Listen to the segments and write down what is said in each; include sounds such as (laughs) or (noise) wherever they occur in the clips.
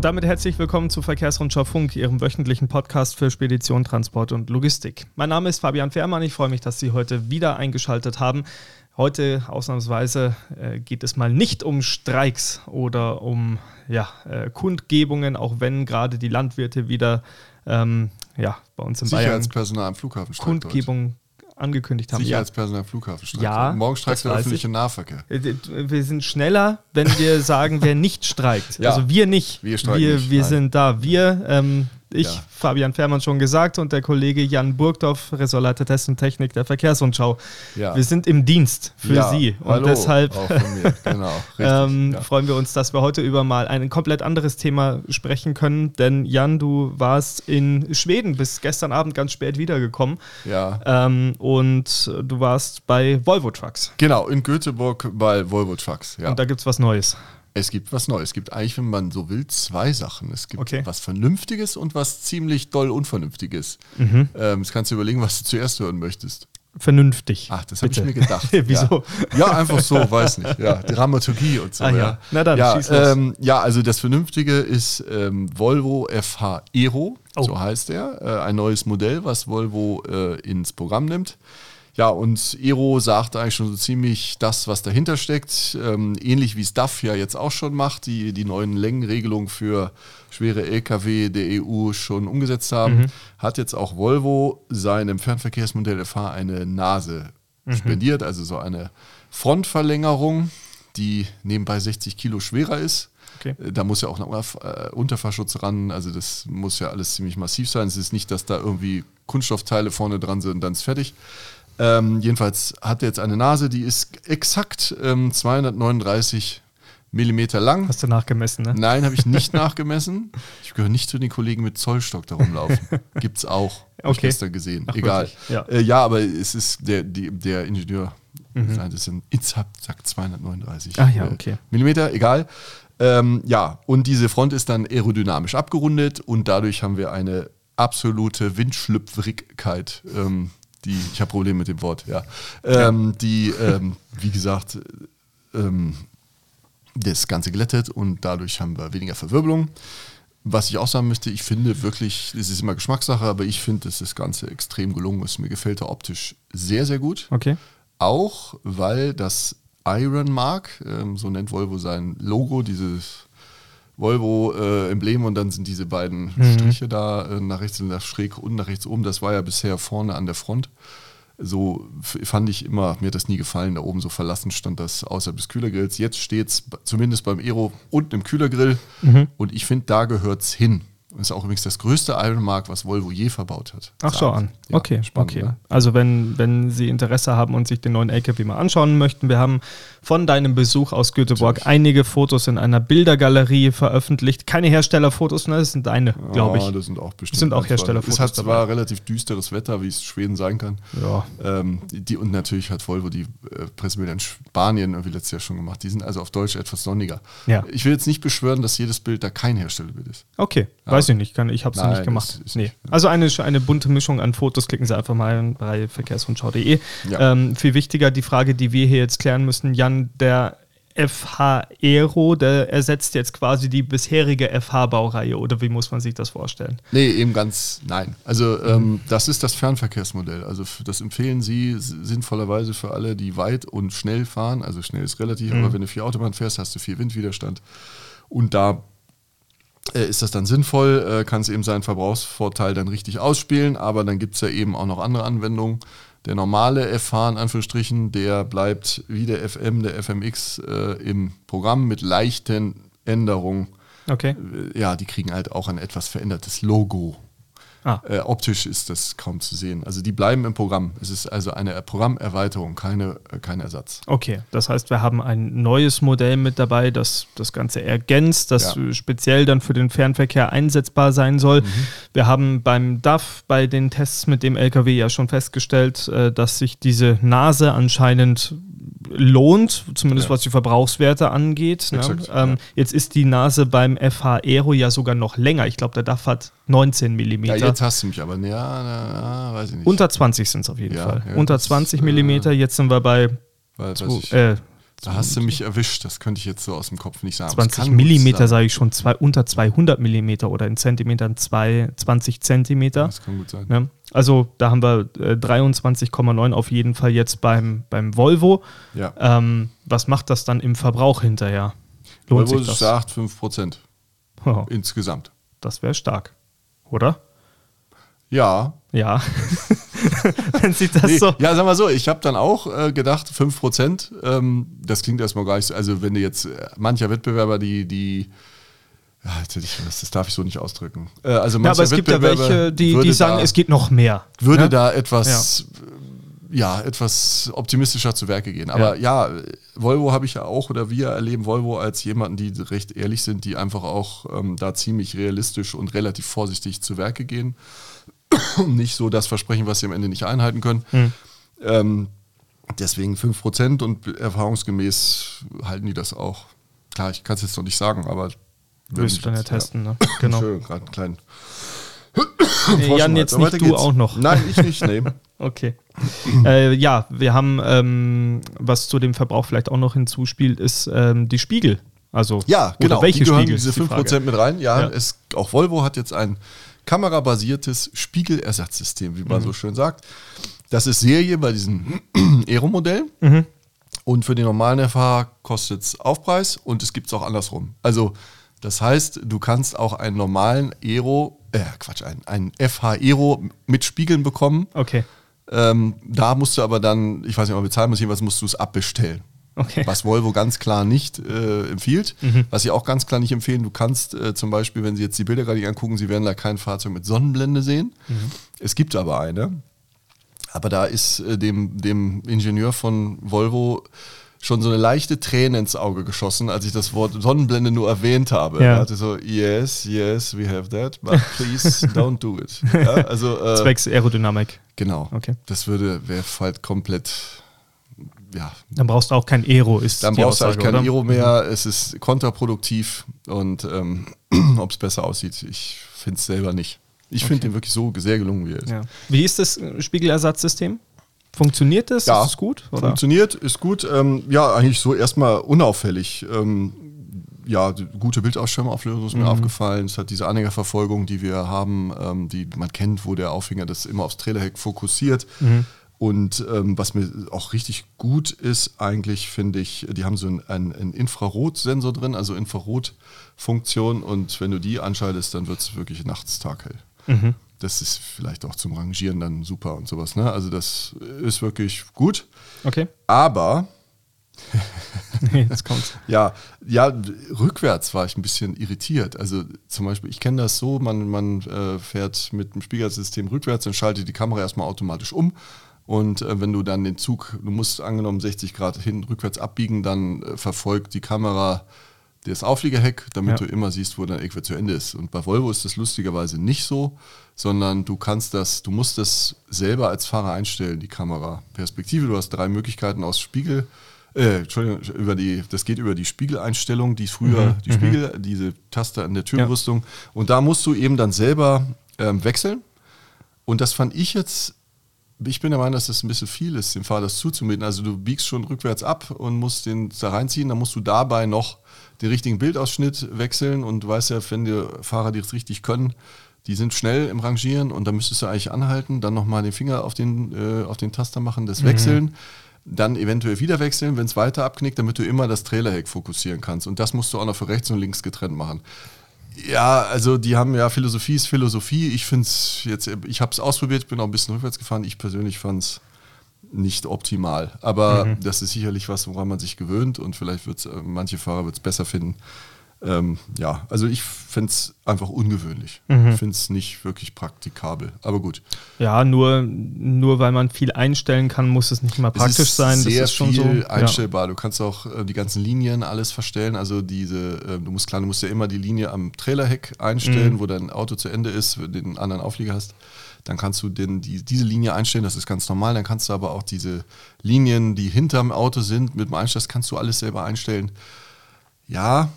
Und damit herzlich willkommen zu Verkehrsrundschau Funk, Ihrem wöchentlichen Podcast für Spedition, Transport und Logistik. Mein Name ist Fabian Fehrmann. Ich freue mich, dass Sie heute wieder eingeschaltet haben. Heute ausnahmsweise äh, geht es mal nicht um Streiks oder um ja, äh, Kundgebungen, auch wenn gerade die Landwirte wieder ähm, ja, bei uns in Sicherheitspersonal am Flughafen Kundgebung angekündigt haben. Sicherheitspersonal am Flughafen streikt. Ja, Morgen streikt der öffentliche ich. Nahverkehr. Äh, wir sind schneller, wenn wir sagen, wer nicht streikt. (laughs) Ja. Also wir nicht. Wir, wir, nicht. wir sind da. Wir ähm, ich, ja. Fabian Fährmann, schon gesagt und der Kollege Jan Burgdorf, Ressortleiter Test und Technik der Verkehrsrundschau. Ja. Wir sind im Dienst für ja. Sie und Hallo, deshalb (laughs) genau, ähm, freuen wir uns, dass wir heute über mal ein komplett anderes Thema sprechen können. Denn Jan, du warst in Schweden, bist gestern Abend ganz spät wiedergekommen. Ja. Ähm, und du warst bei Volvo Trucks. Genau, in Göteborg bei Volvo Trucks. Ja. Und da gibt es was Neues. Es gibt was Neues. Es gibt eigentlich, wenn man so will, zwei Sachen. Es gibt okay. was Vernünftiges und was ziemlich doll Unvernünftiges. Mhm. Ähm, jetzt kannst du überlegen, was du zuerst hören möchtest. Vernünftig. Ach, das habe ich mir gedacht. (laughs) Wieso? Ja. ja. einfach so, weiß nicht. Ja, Dramaturgie und so. Ah, ja. ja. Na dann, ja, ähm, ja, also das Vernünftige ist ähm, Volvo FH Aero, oh. so heißt er. Äh, ein neues Modell, was Volvo äh, ins Programm nimmt. Ja, und Ero sagt eigentlich schon so ziemlich das, was dahinter steckt. Ähm, ähnlich wie es DAF ja jetzt auch schon macht, die die neuen Längenregelungen für schwere Lkw der EU schon umgesetzt haben, mhm. hat jetzt auch Volvo seinem Fernverkehrsmodell FH eine Nase mhm. spendiert, also so eine Frontverlängerung, die nebenbei 60 Kilo schwerer ist. Okay. Äh, da muss ja auch ein äh, Unterfahrschutz ran, also das muss ja alles ziemlich massiv sein. Es ist nicht, dass da irgendwie Kunststoffteile vorne dran sind und dann ist fertig. Ähm, jedenfalls hat er jetzt eine Nase, die ist exakt ähm, 239 Millimeter lang. Hast du nachgemessen, ne? Nein, habe ich nicht (laughs) nachgemessen. Ich gehöre nicht zu den Kollegen mit Zollstock da rumlaufen. (laughs) Gibt es auch. Okay. Ich gestern gesehen. Ach, Egal. Ja. Äh, ja. aber es ist der, die, der Ingenieur, mhm. das sind sagt 239 Ach, ja, okay. Millimeter, egal. Ähm, ja, und diese Front ist dann aerodynamisch abgerundet und dadurch haben wir eine absolute Windschlüpfrigkeit. Ähm, die, ich habe Probleme mit dem Wort, ja, ähm, die, ähm, wie gesagt, ähm, das Ganze glättet und dadurch haben wir weniger Verwirbelung. Was ich auch sagen möchte, ich finde wirklich, es ist immer Geschmackssache, aber ich finde, dass das Ganze extrem gelungen ist. Mir gefällt er optisch sehr, sehr gut. Okay. Auch weil das Iron Mark, ähm, so nennt Volvo sein Logo, dieses Volvo-Emblem äh, und dann sind diese beiden mhm. Striche da äh, nach rechts und nach schräg und nach rechts oben. Das war ja bisher vorne an der Front. So fand ich immer, mir hat das nie gefallen, da oben so verlassen stand das außerhalb des Kühlergrills. Jetzt steht es zumindest beim Aero unten im Kühlergrill mhm. und ich finde, da gehört es hin. Das ist auch übrigens das größte Ironmark, was Volvo je verbaut hat. Ach, schau an. Ja, okay, spannend, okay. Ne? Also wenn, wenn Sie Interesse haben und sich den neuen LKW mal anschauen möchten, wir haben von deinem Besuch aus Göteborg Natürlich. einige Fotos in einer Bildergalerie veröffentlicht. Keine Herstellerfotos, ne? das sind deine, glaube ich. Ja, das sind auch bestimmt. sind auch Herstellerfotos. Es hat zwar dabei. relativ düsteres Wetter, wie es Schweden sein kann. Ja. Ähm, die, und natürlich hat Volvo die äh, Pressebilder in Spanien irgendwie letztes Jahr schon gemacht. Die sind also auf Deutsch etwas sonniger. Ja. Ich will jetzt nicht beschwören, dass jedes Bild da kein Herstellerbild ist. Okay, ja. Weiß ich nicht. Kann, ich habe es nicht gemacht. Ist, nee. Also eine, eine bunte Mischung an Fotos. Klicken Sie einfach mal bei verkehrsrundschau.de. Ja. Ähm, viel wichtiger die Frage, die wir hier jetzt klären müssen. Jan, der FH Aero, der ersetzt jetzt quasi die bisherige FH-Baureihe oder wie muss man sich das vorstellen? Nee, eben ganz, nein. Also ähm, das ist das Fernverkehrsmodell. Also das empfehlen Sie sinnvollerweise für alle, die weit und schnell fahren. Also schnell ist relativ, mhm. aber wenn du viel Autobahn fährst, hast du viel Windwiderstand. Und da ist das dann sinnvoll, äh, kann es eben seinen Verbrauchsvorteil dann richtig ausspielen, aber dann gibt es ja eben auch noch andere Anwendungen. Der normale FH in Anführungsstrichen, der bleibt wie der FM, der FMX äh, im Programm mit leichten Änderungen. Okay. Äh, ja, die kriegen halt auch ein etwas verändertes Logo. Ah. Äh, optisch ist das kaum zu sehen. Also die bleiben im Programm. Es ist also eine Programmerweiterung, keine, äh, kein Ersatz. Okay, das heißt, wir haben ein neues Modell mit dabei, das das Ganze ergänzt, das ja. speziell dann für den Fernverkehr einsetzbar sein soll. Mhm. Wir haben beim DAF bei den Tests mit dem LKW ja schon festgestellt, äh, dass sich diese Nase anscheinend lohnt, zumindest ja. was die Verbrauchswerte angeht. Ne? Ähm. Jetzt ist die Nase beim FH Aero ja sogar noch länger. Ich glaube, der DAF hat 19 mm. Ja, jetzt hast du mich aber, ja, na, weiß ich nicht. Unter 20 sind es auf jeden Fall. Unter 20 mm, jetzt sind wir bei, weil, zwei, äh, Da hast du mich erwischt, das könnte ich jetzt so aus dem Kopf nicht sagen. 20 Millimeter sage ich schon, zwei, unter 200 Millimeter oder in Zentimetern zwei, 20 Zentimeter. Das kann gut sein. Ja, also da haben wir äh, 23,9 auf jeden Fall jetzt beim, beim Volvo. Ja. Ähm, was macht das dann im Verbrauch hinterher? Lohnt Volvo sich das? sagt 5% oh. insgesamt. Das wäre stark, oder? Ja. Ja. (laughs) (laughs) Wenn Sie das nee, so. Ja, sag mal so, ich habe dann auch äh, gedacht, 5%, ähm, das klingt erstmal gar nicht so. Also, wenn du jetzt äh, mancher Wettbewerber, die, die das darf ich so nicht ausdrücken. Äh, also ja, aber es gibt ja welche, die, die sagen, da, es geht noch mehr. Würde ja? da etwas, ja. ja. etwas optimistischer zu Werke gehen. Aber ja, ja Volvo habe ich ja auch, oder wir erleben Volvo als jemanden, die recht ehrlich sind, die einfach auch ähm, da ziemlich realistisch und relativ vorsichtig zu Werke gehen. (coughs) nicht so das Versprechen, was sie am Ende nicht einhalten können. Hm. Ähm, deswegen 5% und erfahrungsgemäß halten die das auch. Klar, ich kann es jetzt noch nicht sagen, aber. Willst du dann ja testen, ne? (coughs) Genau. Schön, gerade einen kleinen. (coughs) Nee, Jan, jetzt nicht du geht's. auch noch. Nein, ich nicht, nee. (laughs) okay. äh, ja, wir haben, ähm, was zu dem Verbrauch vielleicht auch noch hinzuspielt, ist ähm, die Spiegel. Also, ja, genau. welche die gehören Spiegel? diese 5% die mit rein. Ja, ja. Es, auch Volvo hat jetzt ein kamerabasiertes Spiegelersatzsystem, wie man mhm. so schön sagt. Das ist Serie bei diesem (clears throat) Aero-Modell. Mhm. Und für den normalen FH kostet es Aufpreis und es gibt es auch andersrum. Also, das heißt, du kannst auch einen normalen Aero, äh, Quatsch, einen, einen FH Aero mit Spiegeln bekommen. Okay. Ähm, da musst du aber dann, ich weiß nicht, ob man bezahlen muss, jedenfalls musst du es abbestellen. Okay. Was Volvo ganz klar nicht äh, empfiehlt. Mhm. Was sie auch ganz klar nicht empfehlen, du kannst äh, zum Beispiel, wenn Sie jetzt die Bilder gerade angucken, Sie werden da kein Fahrzeug mit Sonnenblende sehen. Mhm. Es gibt aber eine. Aber da ist äh, dem, dem Ingenieur von Volvo schon so eine leichte Träne ins Auge geschossen, als ich das Wort Sonnenblende nur erwähnt habe. Ja. Er hatte so, yes, yes, we have that, but please (laughs) don't do it. Ja, also, äh, Zwecks Aerodynamik. Genau. Okay. Das würde, wäre halt komplett ja. Dann brauchst du auch kein Aero, ist Dann brauchst Aussage, du halt kein Aero mehr. Mhm. Es ist kontraproduktiv und ähm, (clears throat) ob es besser aussieht, ich finde es selber nicht. Ich finde okay. den wirklich so sehr gelungen, wie er ist. Ja. Wie ist das Spiegelersatzsystem? Funktioniert das? Ja, ist es gut? Oder? Funktioniert, ist gut. Ähm, ja, eigentlich so erstmal unauffällig. Ähm, ja, gute Bildausschirmauflösung ist mir mhm. aufgefallen. Es hat diese Anhängerverfolgung, die wir haben, ähm, die man kennt, wo der Aufhänger das immer aufs Trailerheck fokussiert. Mhm. Und ähm, was mir auch richtig gut ist, eigentlich finde ich, die haben so einen, einen Infrarotsensor drin, also Infrarotfunktion. Und wenn du die anschaltest, dann wird es wirklich nachts taghell. Mhm. Das ist vielleicht auch zum Rangieren dann super und sowas. Ne? Also das ist wirklich gut. Okay. Aber nee, das kommt. ja, ja, rückwärts war ich ein bisschen irritiert. Also zum Beispiel, ich kenne das so, man, man äh, fährt mit dem Spiegelsystem rückwärts und schaltet die Kamera erstmal automatisch um und äh, wenn du dann den Zug, du musst angenommen 60 Grad hin, rückwärts abbiegen, dann äh, verfolgt die Kamera das Aufliegerheck, damit ja. du immer siehst, wo dein Eck zu Ende ist. Und bei Volvo ist das lustigerweise nicht so, sondern du kannst das, du musst das selber als Fahrer einstellen, die Kameraperspektive. Du hast drei Möglichkeiten aus Spiegel. Äh, Entschuldigung, über die, das geht über die Spiegeleinstellung, die früher, mhm. die Spiegel, mhm. diese Taste an der Türbrüstung. Ja. Und da musst du eben dann selber ähm, wechseln. Und das fand ich jetzt ich bin der Meinung, dass das ein bisschen viel ist, dem Fahrer das zuzumuten. Also du biegst schon rückwärts ab und musst den da reinziehen, dann musst du dabei noch den richtigen Bildausschnitt wechseln und du weißt ja, wenn die Fahrer, die es richtig können, die sind schnell im Rangieren und dann müsstest du eigentlich anhalten, dann nochmal den Finger auf den, äh, auf den Taster machen, das mhm. Wechseln, dann eventuell wieder wechseln, wenn es weiter abknickt, damit du immer das Trailerheck fokussieren kannst. Und das musst du auch noch für rechts und links getrennt machen. Ja, also die haben ja Philosophie ist Philosophie. Ich finde es jetzt, ich habe es ausprobiert, bin auch ein bisschen rückwärts gefahren. Ich persönlich fand es nicht optimal. Aber mhm. das ist sicherlich was, woran man sich gewöhnt und vielleicht wird es, äh, manche Fahrer wird es besser finden. Ähm, ja, also ich finde es einfach ungewöhnlich. Mhm. Ich finde es nicht wirklich praktikabel. Aber gut. Ja, nur, nur weil man viel einstellen kann, muss es nicht immer praktisch es sein. Sehr das ist schon viel so, einstellbar. Ja. Du kannst auch äh, die ganzen Linien alles verstellen. Also diese, äh, du musst klar, du musst ja immer die Linie am Trailerheck einstellen, mhm. wo dein Auto zu Ende ist, den anderen Auflieger hast. Dann kannst du den, die, diese Linie einstellen, das ist ganz normal. Dann kannst du aber auch diese Linien, die hinterm Auto sind, mit dem Einstell, das kannst du alles selber einstellen. Ja,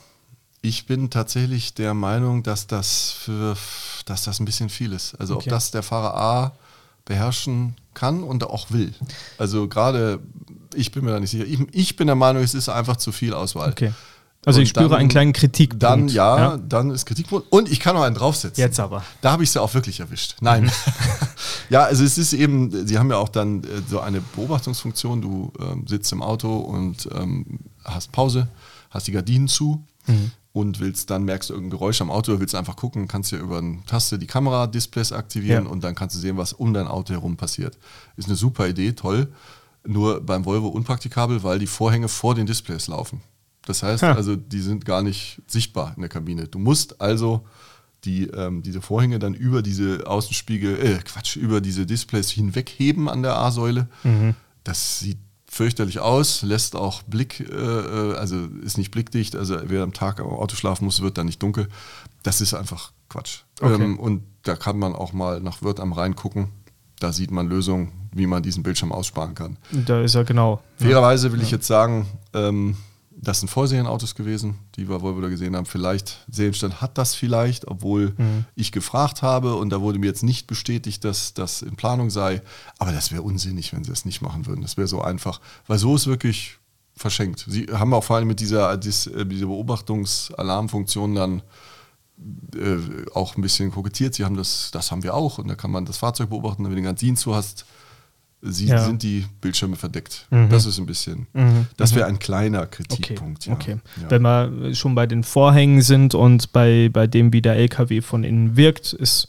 ich bin tatsächlich der Meinung, dass das für dass das ein bisschen viel ist. Also okay. ob das der Fahrer A beherrschen kann und auch will. Also gerade Ich bin mir da nicht sicher. Ich, ich bin der Meinung, es ist einfach zu viel Auswahl. Okay. Also Und ich spüre dann- einen kleinen Kritikpunkt. Dann, ja, ja. dann ist Kritikpunkt. Und ich kann noch einen draufsetzen. Jetzt aber. Da habe ich sie auch wirklich erwischt. Nein. (laughs) ja, also es ist eben, sie haben ja auch dann äh, so eine Beobachtungsfunktion. Du ähm, sitzt im Auto und ähm, hast Pause, hast die Gardinen zu und willst dann, merkst du irgendein Geräusch am Auto, willst einfach gucken, kannst ja über eine Taste die Kamera-Displays aktivieren Ja. und dann kannst du sehen, was um dein Auto herum passiert. Ist eine super Idee, toll. Nur beim Volvo unpraktikabel, weil die Vorhänge vor den Displays laufen. Das heißt Ha. also, die sind gar nicht sichtbar in der Kabine. Du musst also die, ähm, diese Vorhänge dann über diese Außenspiegel, äh, Quatsch, über diese Displays hinwegheben an der A-Säule. Das sieht fürchterlich aus, lässt auch Blick, äh, äh, also ist nicht blickdicht, also wer am Tag am Auto schlafen muss, wird dann nicht dunkel. Das ist einfach Quatsch. Okay. Ähm, und da kann man auch mal nach Wirt am Rhein gucken. Da sieht man Lösungen, wie man diesen Bildschirm aussparen kann. Da ist er genau. Fairerweise will ich jetzt sagen, ähm, das sind Vorserienautos gewesen, die wir Volvo da gesehen haben. Vielleicht, Serienstand hat das vielleicht, obwohl ich gefragt habe und da wurde mir jetzt nicht bestätigt, dass das in Planung sei. Aber das wäre unsinnig, wenn sie es nicht machen würden. Das wäre so einfach, weil so ist wirklich verschenkt. Sie haben auch vor allem mit dieser, äh, dieser Beobachtungsalarmfunktion dann äh, auch ein bisschen kokettiert. Sie haben das, das haben wir auch und da kann man das Fahrzeug beobachten, wenn du den ganzen zu hast, sie, Ja. sind die Bildschirme verdeckt. Mhm. Das ist ein bisschen, Mhm. das wäre ein kleiner Okay, Kritikpunkt. ja. okay. Ja. Wenn wir schon bei den Vorhängen sind und bei, bei dem, wie der LKW von innen wirkt, ist,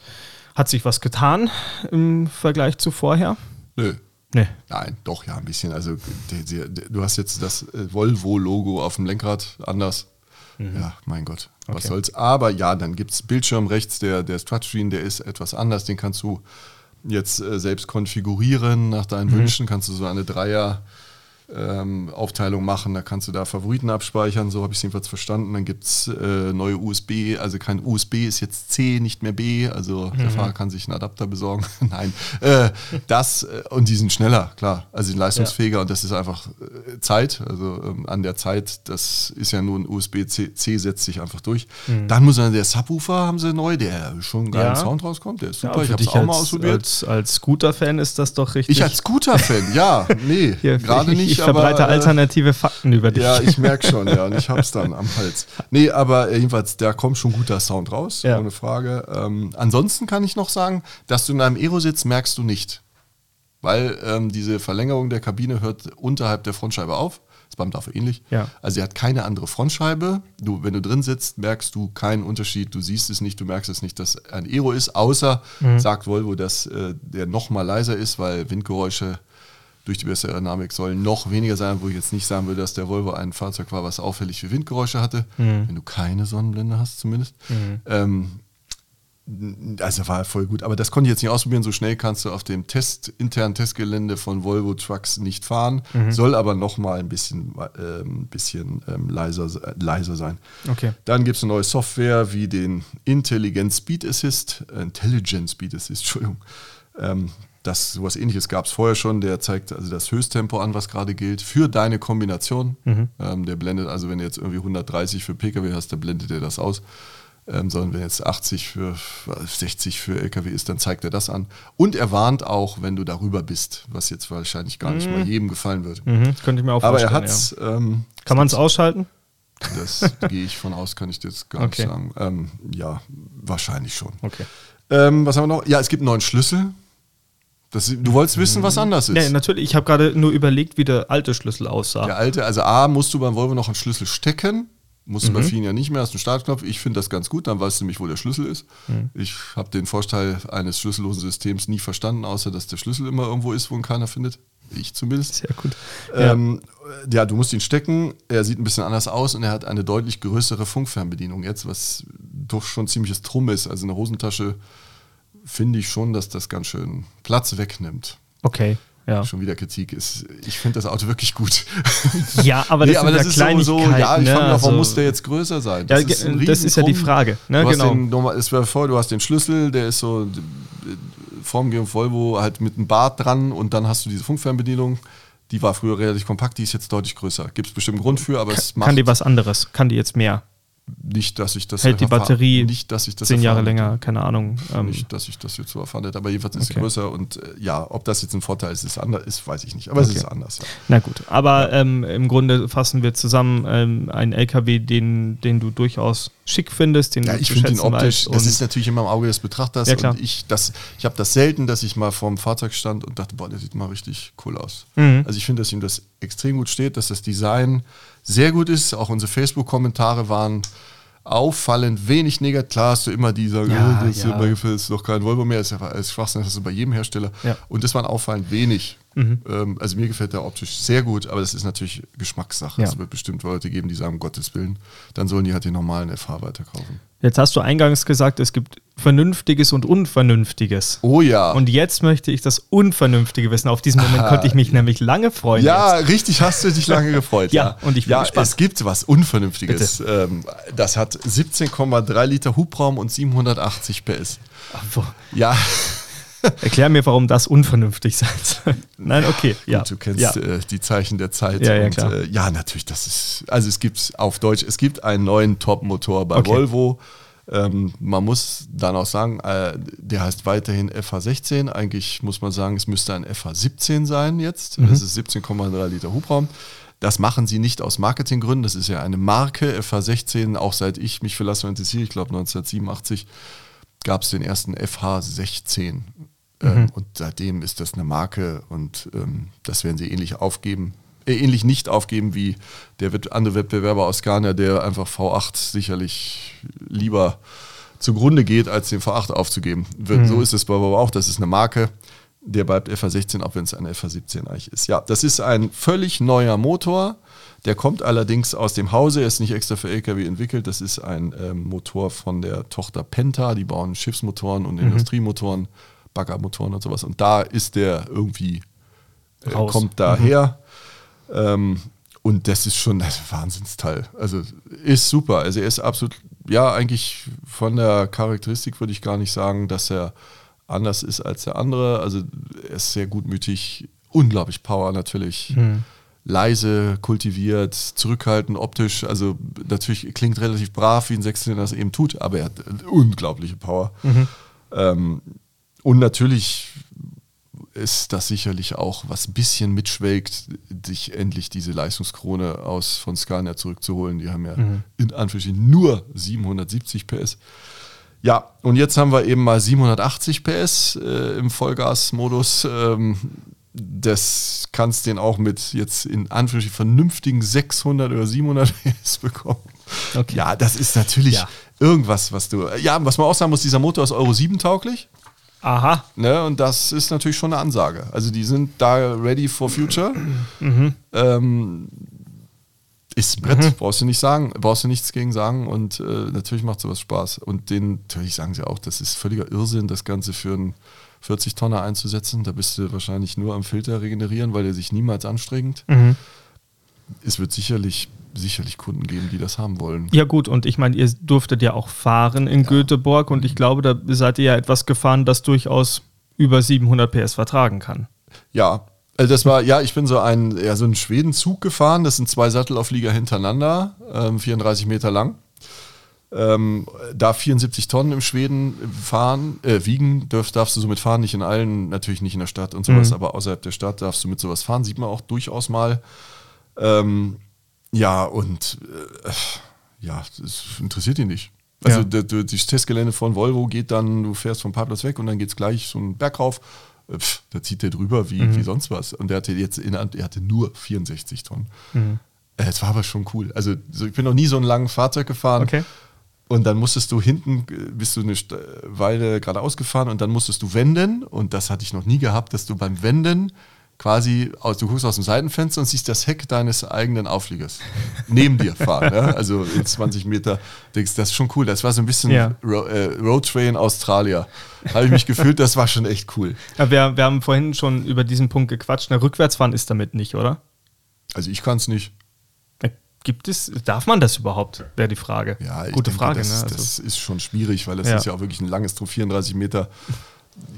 hat sich was getan im Vergleich zu vorher? Nö. Nee. Nein, doch, ja, ein bisschen. Also du hast jetzt das äh, Volvo-Logo auf dem Lenkrad anders. Ja, mein Gott, was Mhm. Okay. soll's. Aber ja, dann gibt es Bildschirm rechts, der, der Touchscreen, der ist etwas anders. Den kannst du jetzt äh, selbst konfigurieren nach deinen Mhm. Wünschen. Kannst du so eine Dreier- ähm, Aufteilung machen, da kannst du da Favoriten abspeichern, so habe ich es jedenfalls verstanden. Dann gibt es äh, neue USB, also kein USB ist jetzt C, nicht mehr B, also der Fahrer kann sich einen Adapter besorgen. (laughs) Nein, äh, das äh, und die sind schneller, klar, also sind leistungsfähiger und das ist einfach äh, Zeit, also ähm, an der Zeit, das ist ja nur ein USB-C, C setzt sich einfach durch. Dann muss man, der Subwoofer haben sie neu, der schon einen geilen Ja. Sound rauskommt, der ist super, Ja, ich habe es auch mal als, ausprobiert. als, als Scooter-Fan ist das doch richtig. ich als Scooter-Fan, ja, (laughs) nee, gerade ich, nicht. Ich verbreite aber, äh, alternative Fakten über dich. Ja, ich merke schon, ja, und ich hab's dann am Hals. Nee, aber äh, jedenfalls, da kommt schon guter Sound raus, Ja. ohne Frage. Ähm, ansonsten kann ich noch sagen, dass du in einem Aero sitzt, merkst du nicht. Weil ähm, diese Verlängerung der Kabine hört unterhalb der Frontscheibe auf. Das beim DAF ähnlich. Ja. Also sie hat keine andere Frontscheibe. Du, wenn du drin sitzt, merkst du keinen Unterschied. Du siehst es nicht, du merkst es nicht, dass ein Aero ist, außer sagt Volvo, dass äh, der noch mal leiser ist, weil Windgeräusche durch die bessere Aerodynamik sollen noch weniger sein, wo ich jetzt nicht sagen würde, dass der Volvo ein Fahrzeug war, was auffällig für Windgeräusche hatte, wenn du keine Sonnenblende hast zumindest. Ähm, also war voll gut, aber das konnte ich jetzt nicht ausprobieren. So schnell kannst du auf dem Test, internen Testgelände von Volvo Trucks nicht fahren, soll aber noch mal ein bisschen, ähm, bisschen ähm, leiser, äh, leiser sein. Okay. Dann gibt es eine neue Software wie den Intelligent Speed Assist, äh, Intelligent Speed Assist, (laughs) Entschuldigung. Ähm, das sowas ähnliches gab es vorher schon. Der zeigt also das Höchsttempo an, was gerade gilt, für deine Kombination. Ähm, der blendet, also wenn du jetzt irgendwie 130 für Pkw hast, dann blendet er das aus. Ähm, sondern wenn jetzt 80 für 60 für Lkw ist, dann zeigt er das an. Und er warnt auch, wenn du darüber bist, was jetzt wahrscheinlich gar nicht mal jedem gefallen wird. Mhm, könnte ich mir auch Aber er vorstellen. hat ja. ähm, Kann man es ausschalten? das (laughs) gehe ich von aus, kann ich dir jetzt gar Okay. nicht sagen. Ähm, ja, wahrscheinlich schon. Okay. Ähm, was haben wir noch? Ja, es gibt einen neuen Schlüssel. Das, du wolltest wissen, was anders ist. Nee, natürlich. Ich habe gerade nur überlegt, wie der alte Schlüssel aussah. Der alte, also A, musst du beim Volvo noch einen Schlüssel stecken. Musst du Mhm. bei vielen ja nicht mehr, hast einen Startknopf. Ich finde das ganz gut, dann weißt du nämlich, wo der Schlüssel ist. Mhm. Ich habe den Vorteil eines schlüssellosen Systems nie verstanden, außer dass der Schlüssel immer irgendwo ist, wo ihn keiner findet. Ich zumindest. Sehr gut. Ja. Ähm, ja, du musst ihn stecken. Er sieht ein bisschen anders aus und er hat eine deutlich größere Funkfernbedienung jetzt, was doch schon ziemliches Trumm ist. Also eine Hosentasche finde ich schon, dass das ganz schön Platz wegnimmt. Okay. Ja. Schon wieder Kritik ist. Ich finde das Auto wirklich gut. (laughs) ja, aber das Nee, aber das ja ist so, ja, ich ne? frage mich warum Also- muss der jetzt größer sein? Ja, ein ge- das ist ja die. Frage, ne? Du hast Genau. den, es wäre vor, du hast den Schlüssel, der ist so Formgehung Volvo halt mit einem Bart dran und dann hast du diese Funkfernbedienung. Die war früher relativ kompakt, die ist jetzt deutlich größer. Gibt es bestimmt einen Grund für, aber es macht. Kann die was anderes? Kann die jetzt mehr? Nicht, dass ich das hält die Batterie nicht, dass ich das zehn Jahre länger, keine Ahnung. Ähm nicht, dass ich das jetzt so erfahren hätte, aber jedenfalls ist okay. sie größer und äh, ja, ob das jetzt ein Vorteil ist, ist anders, ist, weiß ich nicht, aber okay. es ist anders. Ja. Na gut, aber ähm, im Grunde fassen wir zusammen ähm, einen LKW, den, den du durchaus schick findest, den ja, ich finde ihn optisch, das ist natürlich immer im Auge des Betrachters ja, und ich, ich habe das selten, dass ich mal vor dem Fahrzeug stand und dachte, boah, der sieht mal richtig cool aus. Mhm. Also ich finde, dass ihm das extrem gut steht, dass das Design sehr gut ist, auch unsere Facebook-Kommentare waren auffallend wenig negativ. Klar hast du immer dieser, ja, oh, das ja. ist doch kein Volvo mehr, ist ja ist Schwachsinn, das hast du bei jedem Hersteller. Ja. Und das waren auffallend wenig. Mhm. Ähm, also mir gefällt der optisch sehr gut, aber das ist natürlich Geschmackssache. Ja. Es wird bestimmt Leute geben, die sagen, um Gottes Willen, dann sollen die halt den normalen FH weiterkaufen. Jetzt hast du eingangs gesagt, es gibt Vernünftiges und Unvernünftiges. Oh ja. Und jetzt möchte ich das Unvernünftige wissen. Auf diesen Moment Aha. (laughs) konnte ich mich nämlich lange freuen. Ja, jetzt. richtig, hast du dich lange gefreut. (laughs) ja, und ich bin ja, gespannt. Es gibt was Unvernünftiges. Ähm, das hat 17,3 Liter Hubraum und 780 PS. Ach, ja. Erklär mir, warum das unvernünftig sein soll. (laughs) Nein, okay. Ja. Gut, du kennst ja. äh, die Zeichen der Zeit. Ja, ja, und, äh, ja, natürlich, das ist, also es gibt auf Deutsch, es gibt einen neuen Top-Motor bei okay. Volvo. Ähm, man muss dann auch sagen, äh, der heißt weiterhin FH16. Eigentlich muss man sagen, es müsste ein FH17 sein jetzt. Mhm. Das ist 17,3 Liter Hubraum. Das machen sie nicht aus Marketinggründen. Das ist ja eine Marke. FH16, auch seit ich mich für Lasso interessiere, ich glaube 1987, gab es den ersten FH16. Ähm, mhm. und seitdem ist das eine Marke und ähm, das werden sie ähnlich aufgeben. Äh, ähnlich nicht aufgeben wie der andere Wettbewerber aus Scania, der einfach V8 sicherlich lieber zugrunde geht, als den V8 aufzugeben. Mhm. So ist es bei Volvo auch. Das ist eine Marke. Der bleibt FA16, auch wenn es ein FA17 eigentlich ist. Ja, das ist ein völlig neuer Motor. Der kommt allerdings aus dem Hause, er ist nicht extra für LKW entwickelt. Das ist ein ähm, Motor von der Tochter Penta, die bauen Schiffsmotoren und mhm. Industriemotoren Baggermotoren und sowas. Und da ist der irgendwie, äh, kommt daher. Mhm. Ähm, und das ist schon ein Wahnsinnsteil. Also ist super. Also er ist absolut, ja, eigentlich von der Charakteristik würde ich gar nicht sagen, dass er anders ist als der andere. Also er ist sehr gutmütig, unglaublich Power natürlich. Mhm. Leise, kultiviert, zurückhaltend, optisch. Also natürlich klingt relativ brav, wie ein Sechszylinder das eben tut, aber er hat unglaubliche Power. Mhm. Ähm, und natürlich ist das sicherlich auch, was ein bisschen mitschwelgt, sich endlich diese Leistungskrone aus von Scania zurückzuholen. Die haben ja mhm. in Anführungsstrichen nur 770 PS. Ja, und jetzt haben wir eben mal 780 PS äh, im Vollgasmodus. Ähm, das kannst du den auch mit jetzt in Anführungsstrichen vernünftigen 600 oder 700 (laughs) PS bekommen. Okay. Ja, das ist natürlich ja. irgendwas, was du. Ja, was man auch sagen muss, dieser Motor ist Euro 7 tauglich. Aha. Ne, und das ist natürlich schon eine Ansage. Also die sind da ready for future. Mhm. Ähm, ist ein Brett, mhm. brauchst du nicht sagen, brauchst du nichts gegen sagen und äh, natürlich macht sowas Spaß. Und den, natürlich sagen sie auch, das ist völliger Irrsinn, das Ganze für einen 40 Tonner einzusetzen. Da bist du wahrscheinlich nur am Filter regenerieren, weil der sich niemals anstrengt. Mhm. Es wird sicherlich sicherlich Kunden geben, die das haben wollen. Ja gut, und ich meine, ihr durftet ja auch fahren in ja. Göteborg und ich glaube, da seid ihr ja etwas gefahren, das durchaus über 700 PS vertragen kann. Ja, also das war, ja, ich bin so ein, ja, so einen Schwedenzug gefahren, das sind zwei Sattelauflieger hintereinander, ähm, 34 Meter lang. Ähm, da 74 Tonnen im Schweden fahren, äh, wiegen, darf, darfst du somit fahren, nicht in allen, natürlich nicht in der Stadt und sowas, mhm. aber außerhalb der Stadt darfst du mit sowas fahren, sieht man auch durchaus mal. Ähm, ja, und äh, ja, das interessiert ihn nicht. Also ja. das Testgelände von Volvo geht dann, du fährst vom Parkplatz weg und dann geht es gleich so einen Berg rauf. Äh, pff, da zieht der drüber wie, mhm. wie sonst was. Und der hatte jetzt in er hatte nur 64 Tonnen. Mhm. Äh, es war aber schon cool. Also so, ich bin noch nie so ein langes Fahrzeug gefahren. Okay. Und dann musstest du hinten, äh, bist du eine Weile geradeaus gefahren und dann musstest du wenden. Und das hatte ich noch nie gehabt, dass du beim Wenden quasi, aus, du guckst aus dem Seitenfenster und siehst das Heck deines eigenen Aufliegers neben dir fahren. ja? Also in 20 Meter. Denkst, das ist schon cool. Das war so ein bisschen ja. Ro äh, Roadtrain Australia. Habe ich mich gefühlt, das war schon echt cool. Ja, wir, wir haben vorhin schon über diesen Punkt gequatscht. Na, rückwärtsfahren ist damit nicht, oder? Also ich kann es nicht. Gibt es, darf man das überhaupt? Wäre die Frage. Ja, Gute denke, Frage. Das, ne? also das, ist schon schwierig, weil das ja. ist ja auch wirklich ein langes 34 Meter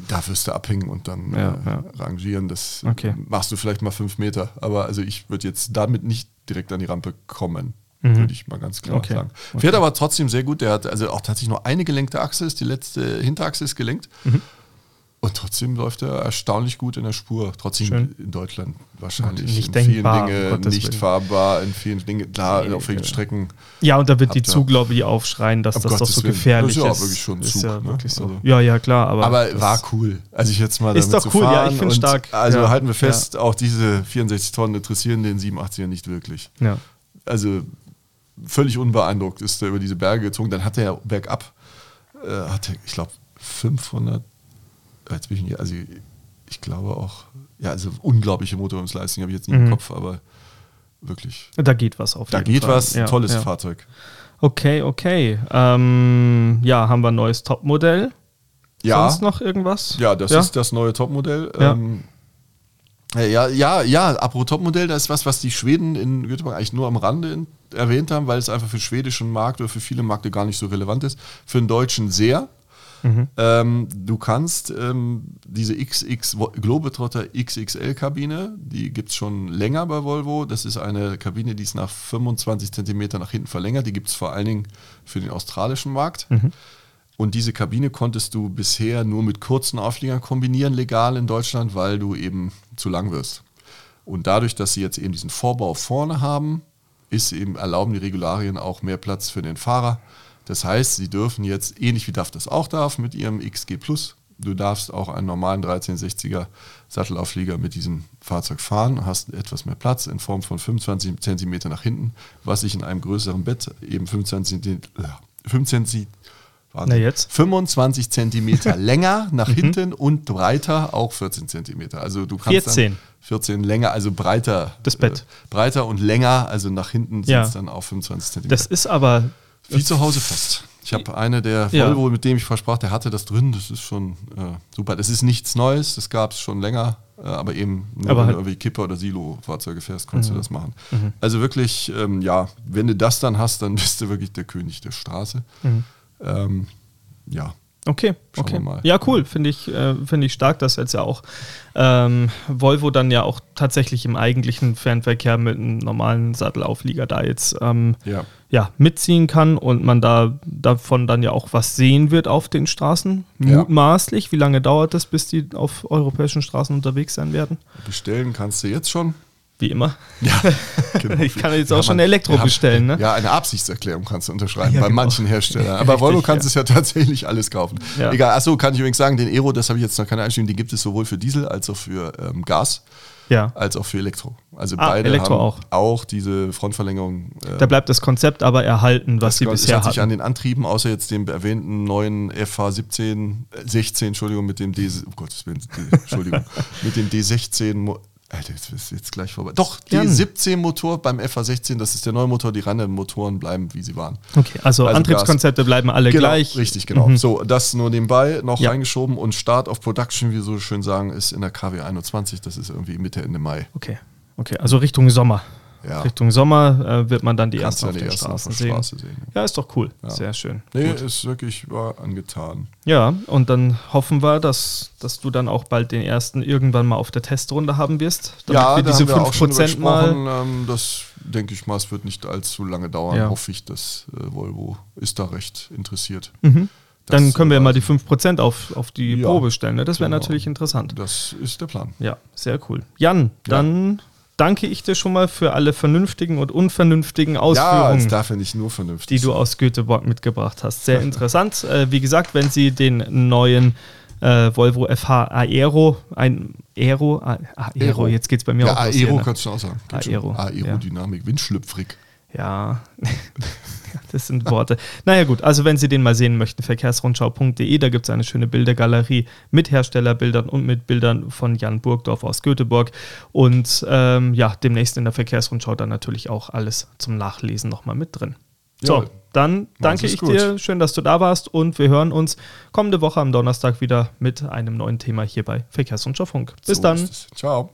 da wirst du abhängen und dann ja, äh, ja. rangieren. Das okay. machst du vielleicht mal fünf Meter. Aber also ich würde jetzt damit nicht direkt an die Rampe kommen. mhm. würde ich mal ganz klar okay. sagen. Fährt okay. aber trotzdem sehr gut. Der hat also auch tatsächlich nur eine gelenkte Achse, ist die letzte Hinterachse ist gelenkt. Mhm. Und trotzdem läuft er erstaunlich gut in der Spur. Trotzdem Schön. in Deutschland wahrscheinlich nicht in denkbar, vielen Dingen nicht fahrbar, in vielen Dingen, klar, nee, auf vielen ja. Strecken. Ja, und da wird die Zuglobby aufschreien, dass das doch so gefährlich ist. Das ist ja wirklich schon Zug. Ja, ne? so. also. ja, ja, klar. Aber, aber war cool. Also ich jetzt mal ist doch cool, ja, ich finde stark. Also ja. halten wir fest, auch diese 64 Tonnen interessieren den 87er nicht wirklich. Ja. Also völlig unbeeindruckt ist er über diese Berge gezogen. Dann hat er bergab, äh, hat er, ich glaube, 500 jetzt bin ich nicht, also ich glaube auch, ja, also unglaubliche Motorumsleistung habe ich jetzt nicht mhm. im Kopf, aber wirklich. Da geht was auf Da geht Fall. was, ja, tolles ja. Fahrzeug. Okay, okay. Ähm, ja, haben wir ein neues Topmodell? Ja. Sonst noch irgendwas? Ja, das ja? ist das neue Topmodell. Ja. Ähm, ja, ja, ja, apropos Topmodell, das ist was, was die Schweden in Göteborg eigentlich nur am Rande in, erwähnt haben, weil es einfach für den schwedischen Markt oder für viele Märkte gar nicht so relevant ist. Für den deutschen sehr. Mhm. Ähm, du kannst ähm, diese XX Globetrotter XXL-Kabine, die gibt es schon länger bei Volvo. Das ist eine Kabine, die ist nach 25 cm nach hinten verlängert. Die gibt es vor allen Dingen für den australischen Markt. Mhm. Und diese Kabine konntest du bisher nur mit kurzen Aufliegern kombinieren, legal in Deutschland, weil du eben zu lang wirst. Und dadurch, dass sie jetzt eben diesen Vorbau vorne haben, ist eben erlauben die Regularien auch mehr Platz für den Fahrer. Das heißt, sie dürfen jetzt, ähnlich wie DAF das auch darf, mit ihrem XG Plus, du darfst auch einen normalen 1360er Sattelauflieger mit diesem Fahrzeug fahren, hast etwas mehr Platz in Form von 25 cm nach hinten, was sich in einem größeren Bett eben 25 cm, 15 Na jetzt. 25 cm (laughs) länger nach mhm. hinten und breiter auch 14 cm. Also du kannst 14. 14 länger, also breiter. Das Bett. Äh, breiter und länger, also nach hinten sind es dann auch 25 cm. Das ist aber wie zu Hause fast. Ich habe eine der ja. Volvo, mit dem ich versprach, der hatte das drin. Das ist schon äh, super. Das ist nichts Neues, das gab es schon länger, äh, aber eben nur aber wenn halt du irgendwie Kipper- oder Silo-Fahrzeuge fährst, kannst mhm. du das machen. Mhm. Also wirklich, ähm, ja, wenn du das dann hast, dann (laughs) bist du wirklich der König der Straße. Mhm. Ähm, ja, Okay, Schauen okay. Ja, cool. Finde ich, äh, find ich stark, dass jetzt ja auch ähm, Volvo dann ja auch tatsächlich im eigentlichen Fernverkehr mit einem normalen Sattelauflieger da jetzt ähm, ja. ja. mitziehen kann und man da davon dann ja auch was sehen wird auf den Straßen. Ja. Mutmaßlich. Wie lange dauert das, bis die auf europäischen Straßen unterwegs sein werden? Bestellen kannst du jetzt schon. Wie immer. Ja, (laughs) genau. Ich kann jetzt auch schon Elektro bestellen. Ne? Ja, eine Absichtserklärung kannst du unterschreiben ja, bei genau. manchen Herstellern. (laughs) Aber Volvo kannst ja. es ja (laughs) tatsächlich alles kaufen. Ja. Egal, achso, kann ich übrigens sagen, den Aero, das habe ich jetzt noch keine Einstellung, den gibt es sowohl für Diesel als auch für ähm, Gas. Ja. Als auch für Elektro. Also ah, beide Elektro haben auch. auch diese Frontverlängerung. Äh, da bleibt das Konzept aber erhalten, was sie bisher hat hatten. sich an den Antrieben, außer jetzt dem erwähnten neuen FH 17, äh, 16, Entschuldigung, mit dem D, oh Gott, Entschuldigung, mit dem D16 Alter, jetzt ist jetzt gleich vorbei. Doch, die Jan. 17 Motor beim FA16, das ist der neue Motor, die Motoren bleiben, wie sie waren. Okay, also, also Antriebskonzepte Gas. bleiben alle genau, gleich. Richtig, genau. Mhm. So, das nur nebenbei noch ja. reingeschoben und Start of Production, wie so schön sagen, ist in der KW 21, das ist irgendwie Mitte, Ende Mai. Okay, okay, also Richtung Sommer. Ja. Richtung Sommer äh, wird man dann die ersten auf den Straßen sehen. Straße sehen. Ja, ist doch cool. Ja. Sehr schön. Nee, Gut. ist wirklich war angetan. Ja, und dann hoffen wir, dass, dass du dann auch bald den ersten irgendwann mal auf der Testrunde haben wirst. Damit ja, wir da diese haben wir 5% mal. Ähm, das denke ich mal, es wird nicht allzu lange dauern, ja. hoffe ich, dass äh, Volvo ist da recht interessiert. Mhm. Dann können wir mal die 5% auf, auf die ja, Probe stellen. Ne? Das wäre genau. natürlich interessant. Das ist der Plan. Ja, sehr cool. Jan, dann danke ich dir schon mal für alle vernünftigen und unvernünftigen Ausführungen. Ja, darf ja nicht nur vernünftig Die du aus Göteborg mitgebracht hast. Sehr interessant. (laughs) äh, wie gesagt, wenn Sie den neuen äh, Volvo FH Aero, ein Aero, Aero, Aero. jetzt geht es bei mir ja, auch Aero kannst du auch sagen. Aero. Aerodynamik, ja. windschlüpfrig. Ja, (laughs) das sind Worte. Naja gut, also wenn Sie den mal sehen möchten, verkehrsrundschau.de, da gibt es eine schöne Bildergalerie mit Herstellerbildern und mit Bildern von Jan Burgdorf aus Göteborg. Und ähm, ja, demnächst in der Verkehrsrundschau dann natürlich auch alles zum Nachlesen nochmal mit drin. So, ja, dann danke ich gut. dir. Schön, dass du da warst und wir hören uns kommende Woche am Donnerstag wieder mit einem neuen Thema hier bei Verkehrsrundschau Funk. Bis so dann. Ciao.